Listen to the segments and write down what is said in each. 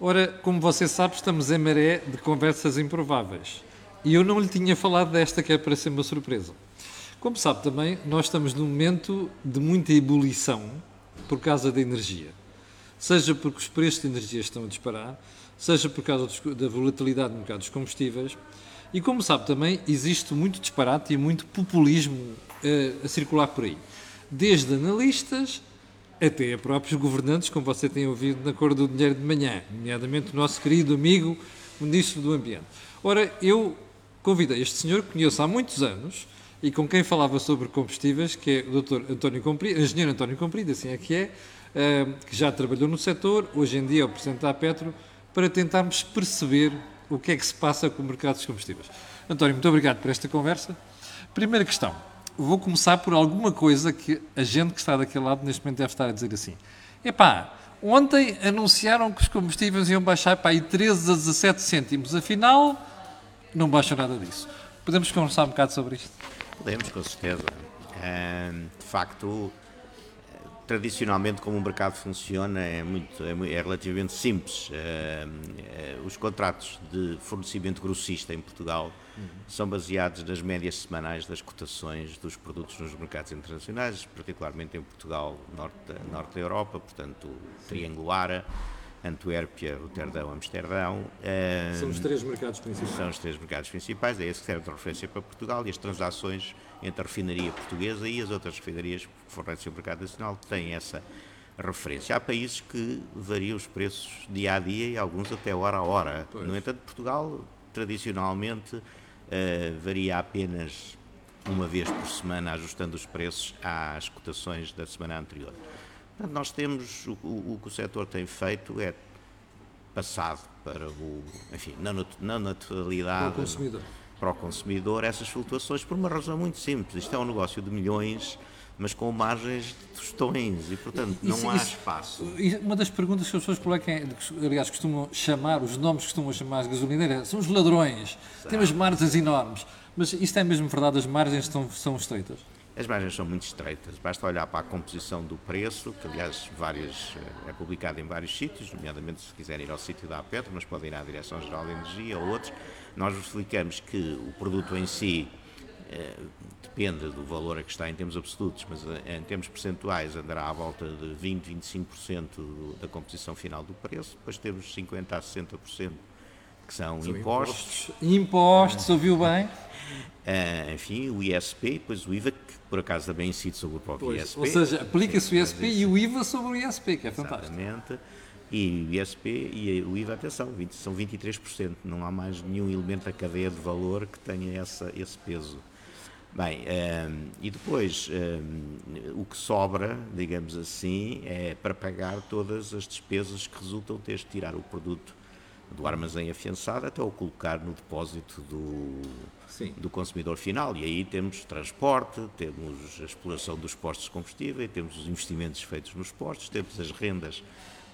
Ora, como você sabe, estamos em maré de conversas improváveis. E eu não lhe tinha falado desta, que é para ser uma surpresa. Como sabe também, nós estamos num momento de muita ebulição por causa da energia. Seja porque os preços de energia estão a disparar, seja por causa da volatilidade no mercado dos combustíveis. E como sabe também, existe muito disparate e muito populismo eh, a circular por aí. Desde analistas até a próprios governantes, como você tem ouvido na cor do dinheiro de manhã, nomeadamente o nosso querido amigo Ministro do Ambiente. Ora, eu convidei este senhor, que conheço há muitos anos, e com quem falava sobre combustíveis, que é o Dr. António Comprido, engenheiro António Comprido, assim é que é, eh, que já trabalhou no setor, hoje em dia é o Presidente da Petro, para tentarmos perceber o que é que se passa com o mercado dos combustíveis. António, muito obrigado por esta conversa. Primeira questão vou começar por alguma coisa que a gente que está daquele lado neste momento deve estar a dizer assim. Epá, ontem anunciaram que os combustíveis iam baixar para aí 13 a 17 cêntimos, afinal não baixam nada disso. Podemos conversar um bocado sobre isto? Podemos, com certeza. de facto, tradicionalmente como o mercado funciona é, muito, é, é relativamente simples. os contratos de fornecimento grossista em Portugal são baseados nas médias semanais das cotações dos produtos nos mercados internacionais, particularmente em Portugal, norte, norte da Europa, portanto, Triângulo Ara, Antuérpia, Roterdão, Amsterdão. São os três mercados principais. São os três mercados principais, é esse que serve de referência para Portugal e as transações entre a refinaria portuguesa e as outras refinarias que fornecem o mercado nacional têm essa referência. Há países que variam os preços dia a dia e alguns até hora a hora. Pois. No entanto, Portugal tradicionalmente uh, varia apenas uma vez por semana, ajustando os preços às cotações da semana anterior. Portanto, nós temos, o, o, o que o setor tem feito é passado para o, enfim, na, na naturalidade. Para o consumidor. Para o consumidor, essas flutuações, por uma razão muito simples. Isto é um negócio de milhões mas com margens de tostões e, portanto, não isso, há isso, espaço. Uma das perguntas que as pessoas colocam, aliás, costumam chamar, os nomes costumam chamar de gasolineira, são os ladrões. Certo. Temos margens enormes. Mas isto é mesmo verdade? As margens estão, são estreitas? As margens são muito estreitas. Basta olhar para a composição do preço, que aliás várias, é publicado em vários sítios, nomeadamente se quiserem ir ao sítio da Petro, mas podem ir à Direção-Geral de Energia ou outros. Nós explicamos que o produto em si depende do valor a que está em termos absolutos, mas eh, em termos percentuais andará à volta de 20, 25% da composição final do preço, depois temos 50 a 60% que são, são impostos. Impostos, impostos ouviu bem? Uh, enfim, o ISP, depois o IVA, que por acaso também incide sobre o próprio pois, ISP. Ou seja, aplica-se o ISP e o IVA sobre o ISP, que é fantástico. Exatamente. E o ISP e o IVA, atenção, 20, são 23%. Não há mais nenhum elemento da cadeia de valor que tenha essa, esse peso. Bem, um, ehm, e depois um, ehm, o que sobra, digamos assim, é para pagar todas as despesas que resultam de tirar o produto do armazém afiançado até o colocar no depósito do, do consumidor final. E aí temos transporte, temos a exploração dos postos de combustível, temos os investimentos feitos nos postos, temos as rendas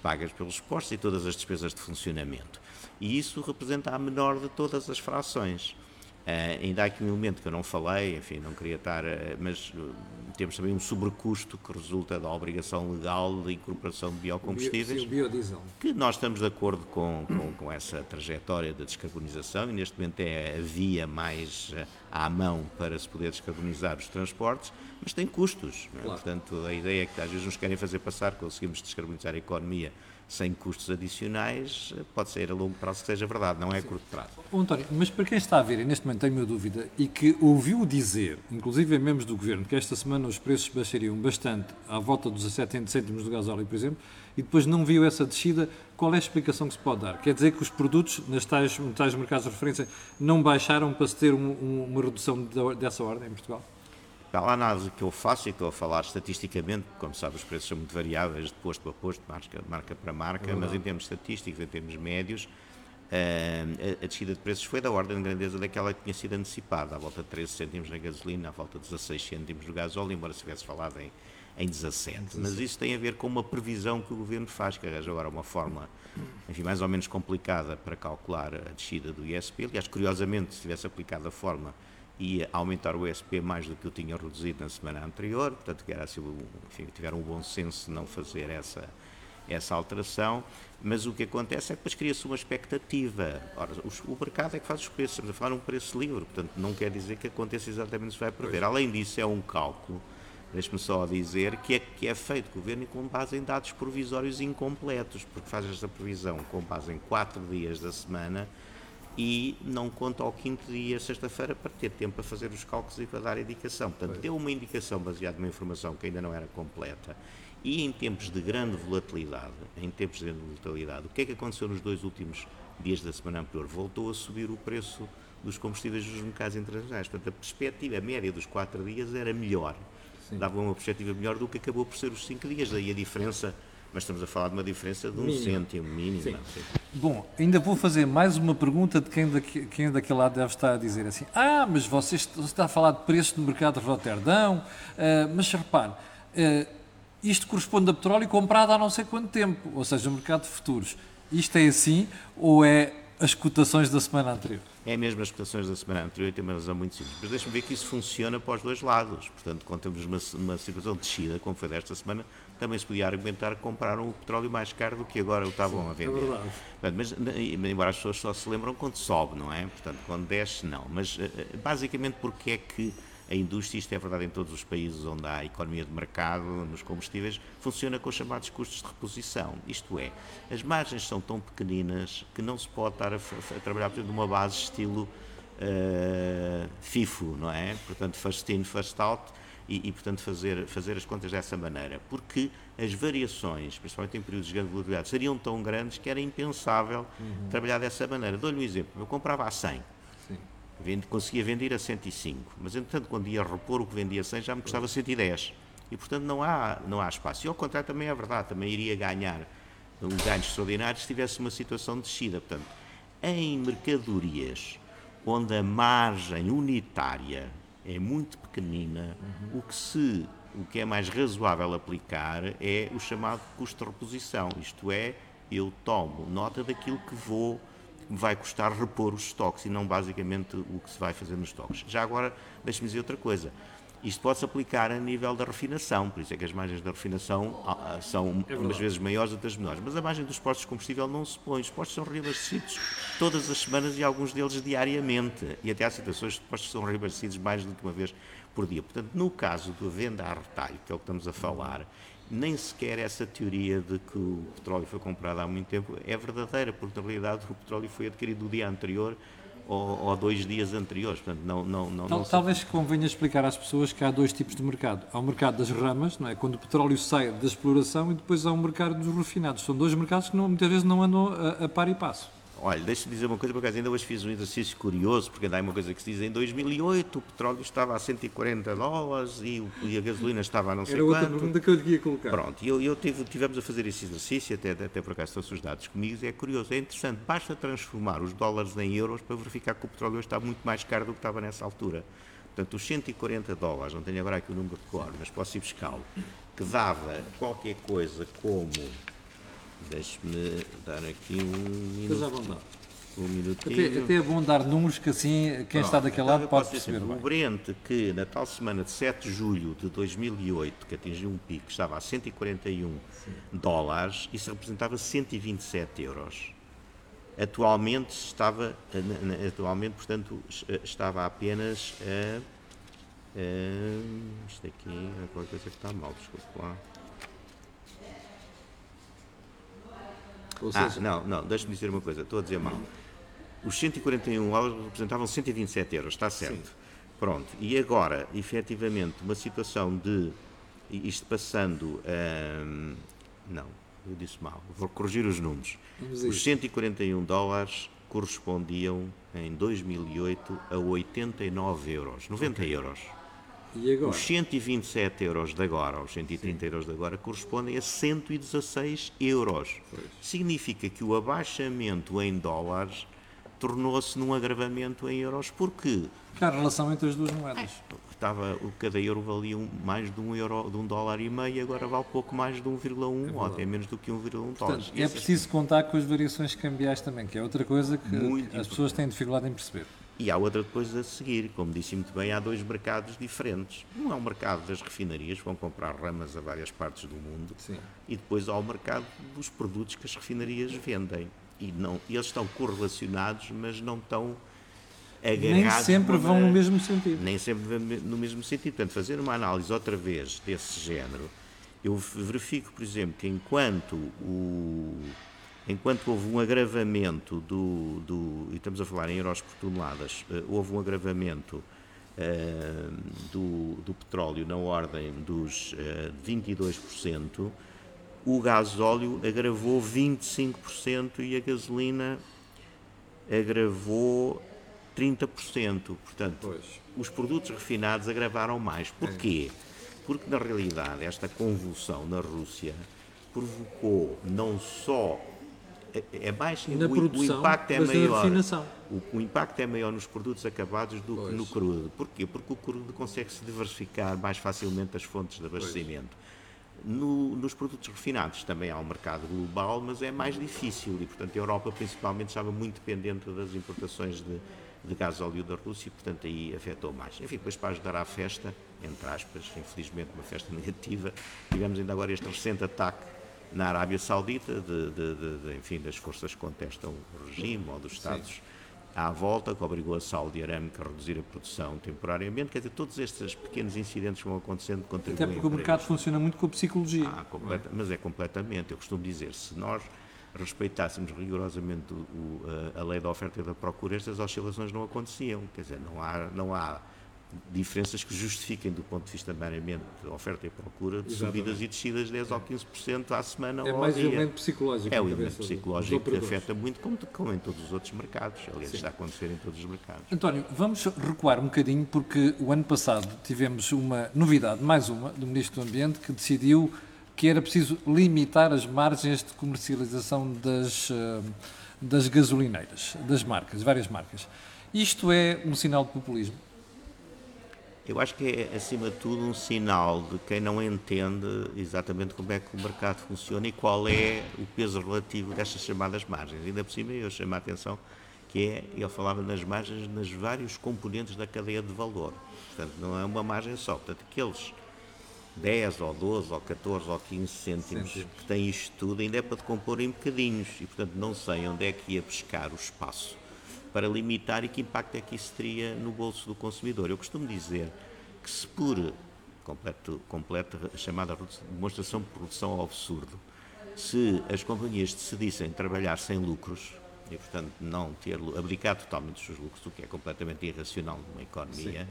pagas pelos postos e todas as despesas de funcionamento. E isso representa a menor de todas as frações. Uh, ainda há aqui um elemento que eu não falei, enfim, não queria estar, uh, mas uh, temos também um sobrecusto que resulta da obrigação legal de incorporação de biocombustíveis. O, biodiesel. Que nós estamos de acordo com, com, com, essa trajetória da descarbonização e neste momento é a via mais à mão para se poder descarbonizar os transportes, mas tem custos. É? Claro. Portanto, a ideia é que às vezes nos querem fazer passar que conseguimos descarbonizar a economia sem custos adicionais, pode ser a longo prazo que seja verdade, não é a curto prazo. Oh, António, mas para quem está a ver, e neste momento tenho uma dúvida, e que ouviu dizer, inclusive membros do Governo, que esta semana os preços baixariam bastante, à volta dos 17 cêntimos do gasóleo, por exemplo, e depois não viu essa descida, qual é a explicação que se pode dar? Quer dizer que os produtos, nas tais, nos tais mercados de referência, não baixaram para se ter um, um, uma redução dessa ordem em Portugal? A análise que eu faço e que estou a falar estatisticamente, como sabe, os preços são muito variáveis de posto a posto, marca, marca para marca, é mas em termos estatísticos, em termos médios, eh, a, a descida de preços foi da ordem de grandeza daquela que tinha sido antecipada, à volta de 13 cêntimos na gasolina, à volta de 16 cêntimos no gasóleo, embora se tivesse falado em, em 17. 17. Mas isso tem a ver com uma previsão que o Governo faz, que arranja agora uma forma, enfim, mais ou menos complicada para calcular a descida do ISP. Aliás, curiosamente, se tivesse aplicado a forma ia aumentar o SP mais do que eu tinha reduzido na semana anterior, portanto que era assim, enfim, tiveram um bom senso de não fazer essa, essa alteração, mas o que acontece é que depois cria-se uma expectativa. Ora, o mercado é que faz os preços, estamos a falar um preço livre, portanto não quer dizer que aconteça exatamente o que se vai prever. Além disso, é um cálculo, deixe-me só dizer, que é, que é feito o governo com base em dados provisórios incompletos, porque faz esta previsão com base em quatro dias da semana e não conta ao quinto dia, sexta-feira, para ter tempo para fazer os cálculos e para dar indicação. Portanto, deu uma indicação baseada numa informação que ainda não era completa. E em tempos de grande volatilidade, em tempos de grande volatilidade, o que é que aconteceu nos dois últimos dias da semana anterior? Voltou a subir o preço dos combustíveis nos mercados internacionais. Portanto, a perspectiva média dos quatro dias era melhor. Sim. Dava uma perspectiva melhor do que acabou por ser os cinco dias. Daí a diferença mas estamos a falar de uma diferença de um mínimo. cêntimo mínimo. Sim. Sim. Bom, ainda vou fazer mais uma pergunta de quem, daqui, quem daquele lado deve estar a dizer assim: Ah, mas você está a falar de preço no mercado de Roterdão, uh, mas repare, uh, isto corresponde a petróleo comprado há não sei quanto tempo, ou seja, o mercado de futuros. Isto é assim ou é as cotações da semana anterior? É mesmo as cotações da semana anterior e tem uma razão muito simples. Mas deixa-me ver que isso funciona para os dois lados. Portanto, quando temos uma, uma situação de descida, como foi desta semana, também se podia argumentar que compraram o petróleo mais caro do que agora o estavam a vender. É verdade. Portanto, mas, embora as pessoas só se lembram quando sobe, não é? Portanto, quando desce, não. Mas, eh, eh, basicamente, porque é que a indústria, isto é verdade em todos os países onde há economia de mercado, nos combustíveis, funciona com os chamados custos de reposição. Isto é, as margens são tão pequeninas que não se pode estar a, a trabalhar por numa base estilo uh, FIFO, não é? Portanto, first in, first out, e, e, portanto, fazer, fazer as contas dessa maneira. Porque as variações, principalmente em períodos de grande volatilidade, seriam tão grandes que era impensável uhum. trabalhar dessa maneira. Dou-lhe um exemplo. Eu comprava a 100 Vende, conseguia vender a 105, mas entretanto quando ia repor o que vendia a 100 já me custava 110 e portanto não há, não há espaço. E ao contrário também é verdade, também iria ganhar um ganho extraordinário se tivesse uma situação de descida. Portanto, em mercadorias onde a margem unitária é muito pequenina, uhum. o que se o que é mais razoável aplicar é o chamado custo de reposição, isto é, eu tomo nota daquilo que vou vai custar repor os estoques e não basicamente o que se vai fazer nos estoques. Já agora, deixe-me dizer outra coisa. Isto pode-se aplicar a nível da refinação, por isso é que as margens da refinação ah, ah, são é umas vezes maiores, outras menores. Mas a margem dos postos de combustível não se põe. Os postos são reabastecidos todas as semanas e alguns deles diariamente. E até há situações de postos são reabastecidos mais do que uma vez por dia. Portanto, no caso da venda a retalho, que é o que estamos a falar, nem sequer essa teoria de que o petróleo foi comprado há muito tempo é verdadeira, porque na realidade o petróleo foi adquirido no dia anterior ou, ou dois dias anteriores. Portanto, não, não, não, Tal, não talvez convenha explicar às pessoas que há dois tipos de mercado. Há o mercado das ramas, não é? quando o petróleo sai da exploração, e depois há o mercado dos refinados. São dois mercados que não, muitas vezes não andam a, a par e passo. Olha, deixa-me dizer uma coisa, por acaso ainda hoje fiz um exercício curioso, porque ainda há uma coisa que se diz, em 2008 o petróleo estava a 140 dólares e, e a gasolina estava a não sei Era quanto. Era outra pergunta que eu lhe ia colocar. Pronto, e eu, eu tive, tivemos a fazer esse exercício, até, até por acaso estão os dados comigo, e é curioso, é interessante, basta transformar os dólares em euros para verificar que o petróleo está muito mais caro do que estava nessa altura. Portanto, os 140 dólares, não tenho agora aqui o número de cor, mas posso ir buscá-lo, que dava qualquer coisa como Deixe-me dar aqui um minuto. Um minutinho. Até, até, é bom dar números que assim quem Pronto, está daquele lado então pode perceber. Assim, o Brent, que na tal semana de 7 de julho de 2008, que atingiu um pico, estava a 141 Sim. dólares, isso representava 127 euros. Atualmente estava, atualmente, portanto, estava apenas a, a isto aqui, é qualquer coisa que está mal, desculpe lá. Ah, não, não, deixa-me dizer uma coisa, estou a dizer mal. Os 141 dólares representavam 127 euros, está certo. Sim. Pronto, e agora, efetivamente, uma situação de isto passando. Hum, não, eu disse mal, vou corrigir os números. Os 141 dólares correspondiam em 2008 a 89 euros, 90 okay. euros. Os 127 euros de agora, os 130 Sim. euros de agora, correspondem a 116 euros. Pois. Significa que o abaixamento em dólares tornou-se num agravamento em euros. Porquê? Porque há relação entre as duas moedas. Estava, cada euro valia mais de um, euro, de um dólar e meio, agora vale pouco mais de 1,1 é ou até menos do que 1,1 dólares. É preciso contar com as variações cambiais também, que é outra coisa que Muito as importante. pessoas têm dificuldade em perceber. E há outra depois a seguir, como disse muito bem, há dois mercados diferentes. Um é o mercado das refinarias, vão comprar ramas a várias partes do mundo, Sim. e depois há o mercado dos produtos que as refinarias vendem. E não, eles estão correlacionados, mas não estão agarrados. Nem sempre vão no mesmo sentido. nem sempre no mesmo sentido. Portanto, fazer uma análise outra vez desse género, eu verifico, por exemplo, que enquanto, o, enquanto houve um agravamento do, do. E estamos a falar em euros por toneladas, eh, houve um agravamento eh, do, do petróleo na ordem dos eh, 22%, o gasóleo agravou 25% e a gasolina agravou 30%. Portanto, Pois. os produtos refinados agravaram mais. Porquê? Porque, na realidade, esta convulsão na Rússia provocou não só. É, é mais. Na o, produção, o impacto é maior. O, o impacto é maior nos produtos acabados do Pois. que no crudo. Porquê? Porque o crudo consegue-se diversificar mais facilmente as fontes de abastecimento. No- nos produtos refinados também há um mercado global, mas é mais difícil e, portanto, a Europa principalmente estava muito dependente das importações de, de gás óleo da Rússia e, portanto, aí afetou mais. Enfim, depois para ajudar à festa, entre aspas, infelizmente uma festa negativa, tivemos ainda agora este recente ataque na Arábia Saudita, de, de- de- enfim, das forças que contestam o regime ou dos Estados à volta, que obrigou a Saudi Aramco a reduzir a produção temporariamente. Quer dizer, todos estes pequenos incidentes que vão acontecendo contribuem Até porque o mercado funciona muito com a psicologia. Ah, completa- mas é completamente. Eu costumo dizer, se nós respeitássemos rigorosamente o- o- a, a lei da oferta e da procura, estas oscilações não aconteciam. Quer dizer, não há, não há diferenças que justifiquem, do ponto de vista meramente de oferta e procura, de subidas e descidas de 10 ou 15% à semana É ou mais ao o dia. elemento psicológico. É o na elemento psicológico que afeta muito, como, como em todos os outros mercados. Aliás, está a acontecer em todos os mercados. António, vamos recuar um bocadinho porque o ano passado tivemos uma novidade, mais uma, do Ministro do Ambiente que decidiu que era preciso limitar as margens de comercialização das, eh, das gasolineiras, das marcas, várias marcas. Isto é um sinal de populismo? Eu acho que é, acima de tudo, um sinal de quem não entende exatamente como é que o mercado funciona e qual é o peso relativo destas chamadas margens. Ainda por cima, eu chamo a atenção que é, ele falava nas margens nas vários componentes da cadeia de valor. Portanto, não é uma margem só. Portanto, aqueles 10 ou 12 ou 14 ou 15 cêntimos Cêntimos. que têm isto tudo ainda é para decompor em bocadinhos e, portanto, não sei onde é que ia pescar o espaço para limitar e que impacto é que isso teria no bolso do consumidor. Eu costumo dizer que se por completo, completa chamada demonstração de produção ao absurdo, se as companhias decidissem trabalhar sem lucros e, portanto, não ter, abdicar totalmente dos seus lucros, o que é completamente irracional numa economia,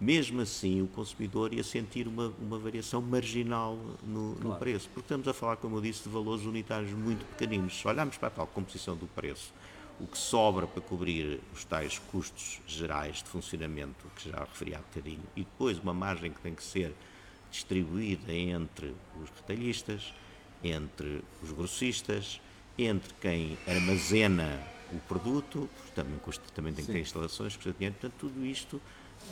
mesmo assim o consumidor ia sentir uma, uma variação marginal no, no preço, porque estamos a falar, como eu disse, de valores unitários muito pequeninos. Se olharmos para a tal composição do preço, o que sobra para cobrir os tais custos gerais de funcionamento, que já referi há bocadinho, e depois uma margem que tem que ser distribuída entre os retalhistas, entre os grossistas, entre quem armazena o produto, também, custa, também tem que ter instalações, custa dinheiro, portanto, tudo isto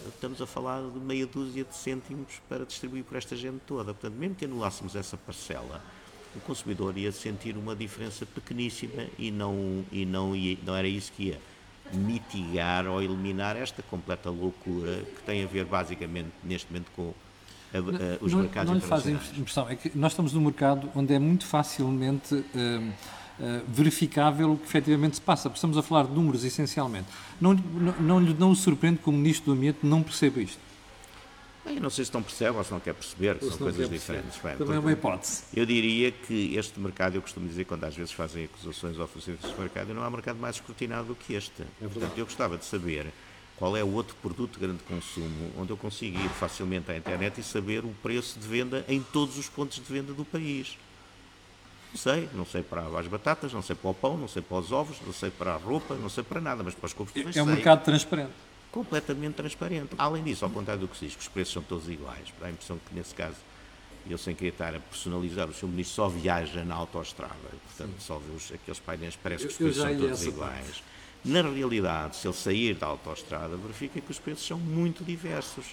estamos a falar de meia dúzia de cêntimos para distribuir por esta gente toda. Portanto, mesmo que anulássemos essa parcela, o consumidor ia sentir uma diferença pequeníssima e não, e não, ia, não era isso que ia mitigar ou eliminar esta completa loucura que tem a ver basicamente neste momento com a- a- os não, mercados não lhe faz impressão, é que nós estamos num mercado onde é muito facilmente eh, verificável o que efetivamente se passa, porque estamos a falar de números essencialmente. Não, não, não não o surpreende que o Ministro do Ambiente não perceba isto? Eu não sei se não percebe ou se não quer perceber, que Ou são coisas diferentes. Bem, Também é uma hipótese. Eu diria que este mercado, eu costumo dizer quando às vezes fazem acusações ao funcionamento deste mercado, não há mercado mais escrutinado do que este. Portanto, eu gostava de saber qual é o outro produto de grande consumo onde eu consigo ir facilmente à internet e saber o preço de venda em todos os pontos de venda do país. Não sei, não sei para as batatas, não sei para o pão, não sei para os ovos, não sei para a roupa, não sei para nada, mas para os combustíveis É um sei mercado transparente. Completamente transparente. Além disso, ao contrário do que se diz, que os preços são todos iguais, dá a impressão que nesse caso, ele sem querer estar a personalizar, o seu ministro só viaja na autoestrada, portanto só vê os, aqueles painéis, parece que os Eu- eu preços são todos iguais. Na realidade, se ele sair da autoestrada, verifica que os preços são muito diversos.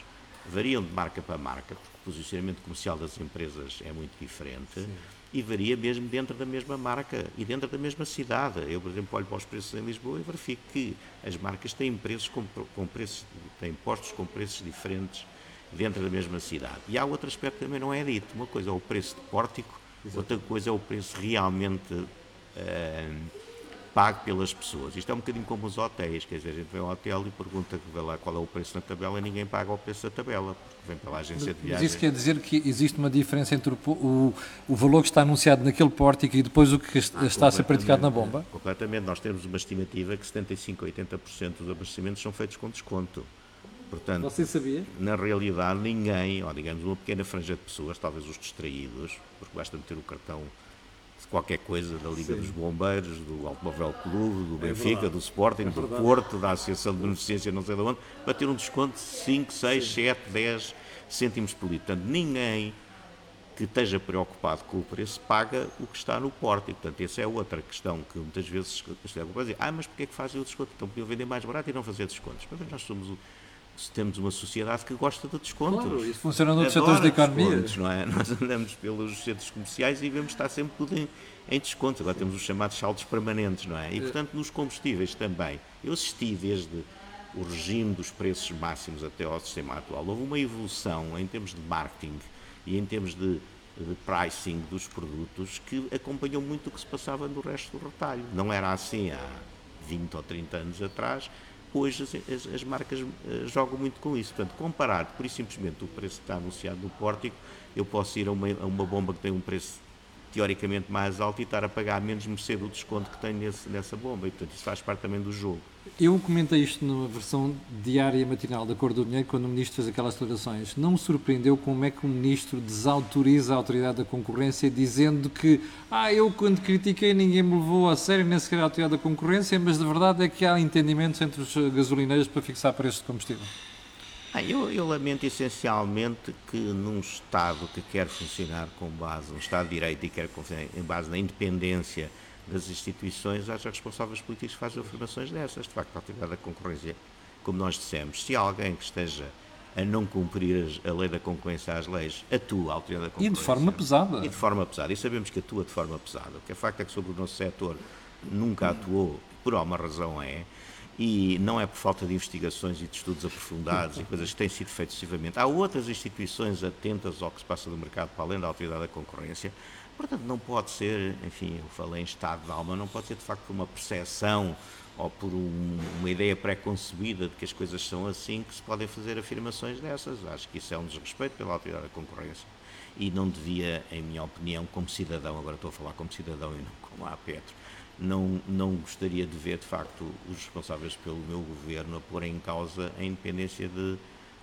Variam de marca para marca, porque o posicionamento comercial das empresas é muito diferente. E varia mesmo dentro da mesma marca e dentro da mesma cidade. Eu, por exemplo, olho para os preços em Lisboa e verifico que as marcas têm preços com, com preços, têm postos com preços diferentes dentro da mesma cidade. E há outro aspecto que também não é dito. Uma coisa é o preço de pórtico, Exato. outra coisa é o preço realmente uh, pago pelas pessoas. Isto é um bocadinho como os hotéis, quer dizer, a gente vem ao hotel e pergunta lá qual é o preço na tabela e ninguém paga o preço da tabela, porque vem pela agência de viagens. Mas isso quer dizer que existe uma diferença entre o, o, o valor que está anunciado naquele pórtico e depois o que ah, está a ser praticado na bomba? Completamente. Nós temos uma estimativa que 75% a 80% dos abastecimentos são feitos com desconto. Portanto, Você sabia? Na realidade, ninguém, ou digamos uma pequena franja de pessoas, talvez os distraídos, porque basta meter o cartão qualquer coisa da Liga Sim. dos Bombeiros, do Automóvel Clube, do é Benfica, do Sporting, é do Porto, da Associação de Beneficência, não sei de onde, para ter um desconto de 5, 6, Sim. 7, 10 cêntimos por litro. Portanto, ninguém que esteja preocupado com o preço paga o que está no porte. E, portanto, essa é outra questão que muitas vezes se deve dizer, ah, mas porquê é que fazem o desconto? Então podiam vender mais barato e não fazer descontos. Mas nós somos o temos uma sociedade que gosta de descontos. Claro, isso funciona noutros setores da economia. Não é? Nós andamos pelos centros comerciais e vemos estar sempre tudo em, em desconto. Agora temos os chamados saldos permanentes, não é? E, portanto, nos combustíveis também. Eu assisti desde o regime dos preços máximos até ao sistema atual. Houve uma evolução em termos de marketing e em termos de, de pricing dos produtos que acompanhou muito o que se passava no resto do retalho. Não era assim há 20 ou 30 anos atrás, hoje as, as, as, marcas uh, jogam muito com isso. Portanto, comparado por isso simplesmente o preço que está anunciado no pórtico, eu posso ir a uma, a uma bomba que tem um preço teoricamente mais alto e estar a pagar menos mercê do desconto que tem nesse, nessa bomba. E, portanto, isso faz parte também do jogo. Eu comentei isto na versão diária matinal da Cor do Dinheiro, quando o Ministro fez aquelas declarações. Não me surpreendeu como é que o Ministro desautoriza a Autoridade da Concorrência, dizendo que, ah, eu quando critiquei ninguém me levou a sério, nem sequer a Autoridade da Concorrência, mas a verdade é que há entendimentos entre os gasolineiros para fixar preços de combustível. Ah, eu, eu, lamento essencialmente que num Estado que quer funcionar com base, um Estado de Direito e quer funcionar em base na independência das instituições, haja responsáveis políticos que fazem afirmações dessas. De facto, a atividade da concorrência, como nós dissemos, se alguém que esteja a não cumprir a lei da concorrência às leis, atua a autoridade da concorrência. E de forma pesada. E de forma pesada. E sabemos que atua de forma pesada. O que é facto é que sobre o nosso setor nunca atuou, por alguma razão é, e não é por falta de investigações e de estudos aprofundados e coisas que têm sido feitas sucessivamente. Há outras instituições atentas ao que se passa no mercado, para além da autoridade da concorrência. Portanto, não pode ser, enfim, eu falei em estado de alma, não pode ser de facto uma percepção ou por um, uma ideia pré-concebida de que as coisas são assim que se podem fazer afirmações dessas. Acho que isso é um desrespeito pela autoridade da concorrência e não devia, em minha opinião, como cidadão, agora estou a falar como cidadão e não como a Petro, não, não gostaria de ver, de facto, os responsáveis pelo meu governo a pôr em causa a independência de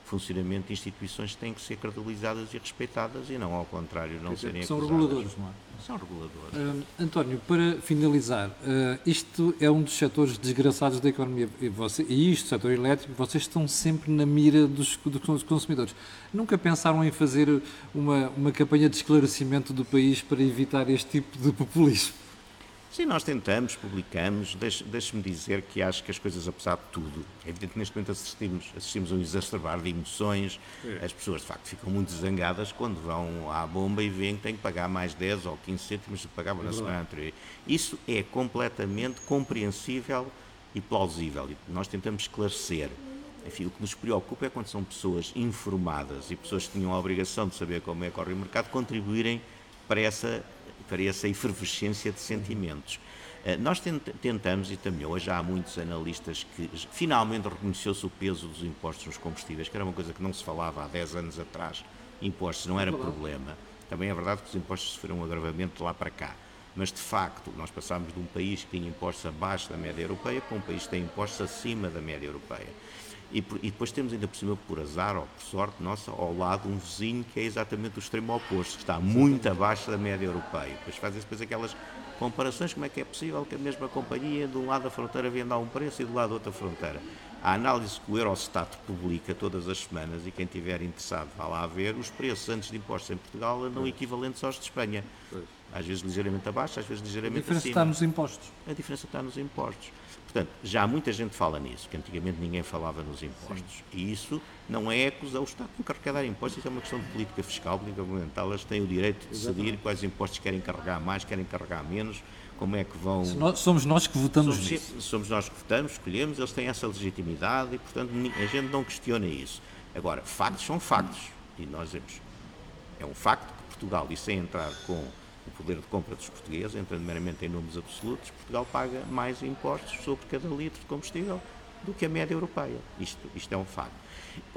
funcionamento de instituições que têm que ser credibilizadas e respeitadas e não, ao contrário, não dizer, serem São acusadas. reguladores, não é? São reguladores. Uh, António, para finalizar, uh, isto é um dos setores desgraçados da economia e, você, e isto, o setor elétrico, vocês estão sempre na mira dos, dos consumidores. Nunca pensaram em fazer uma, uma campanha de esclarecimento do país para evitar este tipo de populismo? Sim, nós tentamos, publicamos. Deixe-me dizer que acho que as coisas, apesar de tudo, é evidente que neste momento assistimos, assistimos a um exacerbar de emoções. É. As pessoas, de facto, ficam muito zangadas quando vão à bomba e veem que têm que pagar mais 10 ou 15 cêntimos do que pagavam é na semana anterior. Isso é completamente compreensível e plausível. E nós tentamos esclarecer. Enfim, o que nos preocupa é quando são pessoas informadas e pessoas que tinham a obrigação de saber como é que corre o mercado contribuírem para essa para essa efervescência de sentimentos. Eh, nós tentamos, e também hoje há muitos analistas que finalmente reconheceu-se o peso dos impostos nos combustíveis, que era uma coisa que não se falava há 10 anos atrás. Impostos não era problema. Também é verdade que os impostos sofreram um agravamento de lá para cá. Mas, de facto, nós passámos de um país que tinha impostos abaixo da média europeia para um país que tem impostos acima da média europeia. E, e, depois temos ainda por cima, por azar ou por sorte nossa, ao lado um vizinho que é exatamente o extremo oposto, que está muito abaixo da média europeia. Depois fazem depois aquelas comparações, como é que é possível que a mesma companhia de um lado da fronteira venda a um preço e do lado da outra fronteira. A análise que o Eurostat publica todas as semanas, e quem estiver interessado vá lá ver, os preços antes de impostos em Portugal andam equivalentes aos de Espanha. Às vezes ligeiramente abaixo, às vezes A ligeiramente diferença acima. está nos impostos. A diferença está nos impostos. Portanto, já muita gente fala nisso, que antigamente ninguém falava nos impostos. E isso não é acusar o Estado de carregar impostos, isso é uma questão de política fiscal, política governamental. Elas têm o direito de decidir quais impostos querem carregar mais, querem carregar menos, como é que vão. Nós- somos nós que votamos Somos, nisso. somos nós que votamos, escolhemos, eles têm essa legitimidade e, portanto, a gente não questiona isso. Agora, factos são factos. E nós dizemos, é um facto que Portugal, e sem entrar com o poder de compra dos portugueses, entrando meramente em números absolutos, Portugal paga mais impostos sobre cada litro de combustível do que a média europeia. Isto, isto é um facto.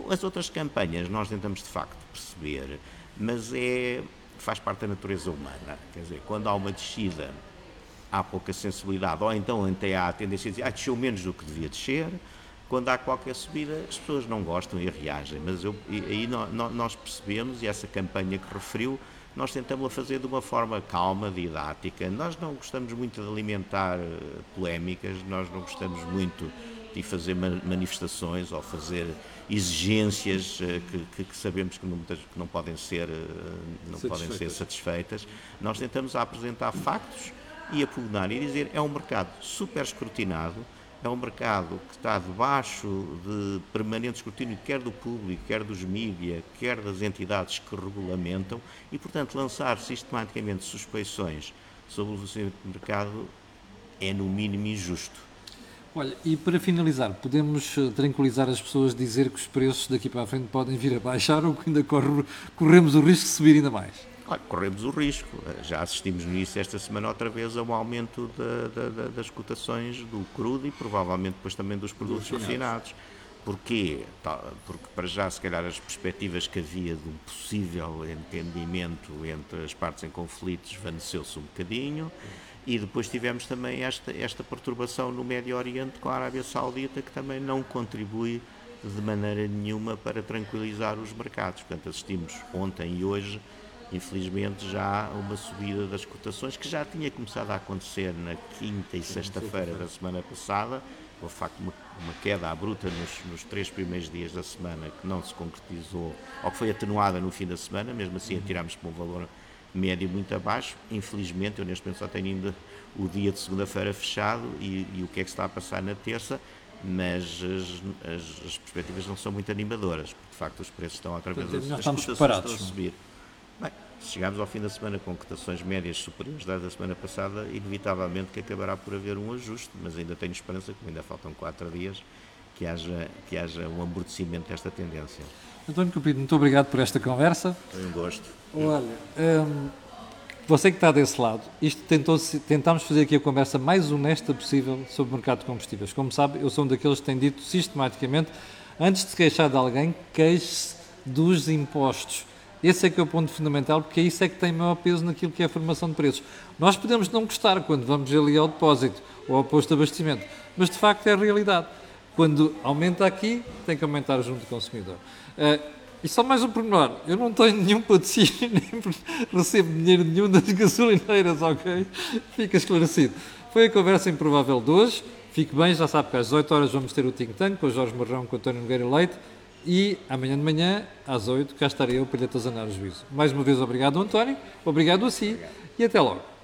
As outras campanhas nós tentamos de facto perceber, mas é, faz parte da natureza humana. Quer dizer, quando há uma descida há pouca sensibilidade, ou então até há a tendência a dizer, ah, desceu menos do que devia descer. Quando há qualquer subida, as pessoas não gostam e reagem, mas eu, aí nó- nó- nós percebemos, e essa campanha que referiu, nós tentamos-la fazer de uma forma calma, didática. Nós não gostamos muito de alimentar eh, polémicas, nós não gostamos muito de fazer ma- manifestações ou fazer exigências eh, que, que- sabemos que não, que não podem ser, eh, não podem ser satisfeitas. Nós tentamos apresentar factos e a pugnar e dizer é um mercado super escrutinado, é um mercado que está debaixo de permanente escrutínio, quer do público, quer dos mídias, quer das entidades que regulamentam, e, portanto, lançar sistematicamente suspeições sobre o funcionamento do mercado é, no mínimo, injusto. Olha, e para finalizar, podemos eh, tranquilizar as pessoas, dizer que os preços daqui para a frente podem vir a baixar ou que ainda corre- corremos o risco de subir ainda mais? Claro, corremos o risco. Já assistimos no início esta semana outra vez a um aumento da- da- da- das cotações do crudo e provavelmente depois também dos produtos refinados. Porquê? Tá, Porque para já, se calhar, as perspectivas que havia de um possível entendimento entre as partes em conflito desvaneceu-se um bocadinho e depois tivemos também esta, esta perturbação no Médio Oriente com a Arábia Saudita que também não contribui de maneira nenhuma para tranquilizar os mercados. Portanto, assistimos ontem e hoje infelizmente já há uma subida das cotações que já tinha começado a acontecer na quinta e sexta-feira da semana passada. De facto, uma, uma queda à bruta nos, nos três primeiros dias da semana que não se concretizou, ou que foi atenuada no fim da semana, mesmo assim atirámos para um valor médio muito abaixo. Infelizmente, eu neste momento só tenho ainda o dia de segunda-feira fechado e, e o que é que está a passar na terça, mas as, as- as perspectivas não são muito animadoras, porque de facto os preços estão outra vez Portanto, nós as estamos cotações preparados, a subir. Se chegarmos ao fim da semana com cotações médias superiores da semana passada, inevitavelmente que acabará por haver um ajuste, mas ainda tenho esperança, como ainda faltam quatro dias, que haja, que haja um amortecimento desta tendência. António Cupido, muito obrigado por esta conversa. Foi um gosto. Olha, hum, você que está desse lado, isto tentou tentámos fazer aqui a conversa mais honesta possível sobre o mercado de combustíveis. Como sabe, eu sou um daqueles que tem dito sistematicamente, antes de se queixar de alguém, queixe-se dos impostos. Esse é que é o ponto fundamental, porque isso é que tem maior peso naquilo que é a formação de preços. Nós podemos não gostar quando vamos ali ao depósito ou ao posto de abastecimento, mas de facto é a realidade. Quando aumenta aqui, tem que aumentar junto do consumidor. Eh, e só mais um pormenor, eu não tenho nenhum patrocínio, nem recebo dinheiro nenhum das gasolineiras, ok? Fica esclarecido. Foi a conversa improvável de hoje. Fique bem, já sabe que às 18 horas vamos ter o Think Tank com o Jorge Marrão, com o António Nogueira Leite. E amanhã de manhã, às 8, cá estarei eu para lhe atazanar o juízo. Mais uma vez, obrigado, António. Obrigado a si. E até logo.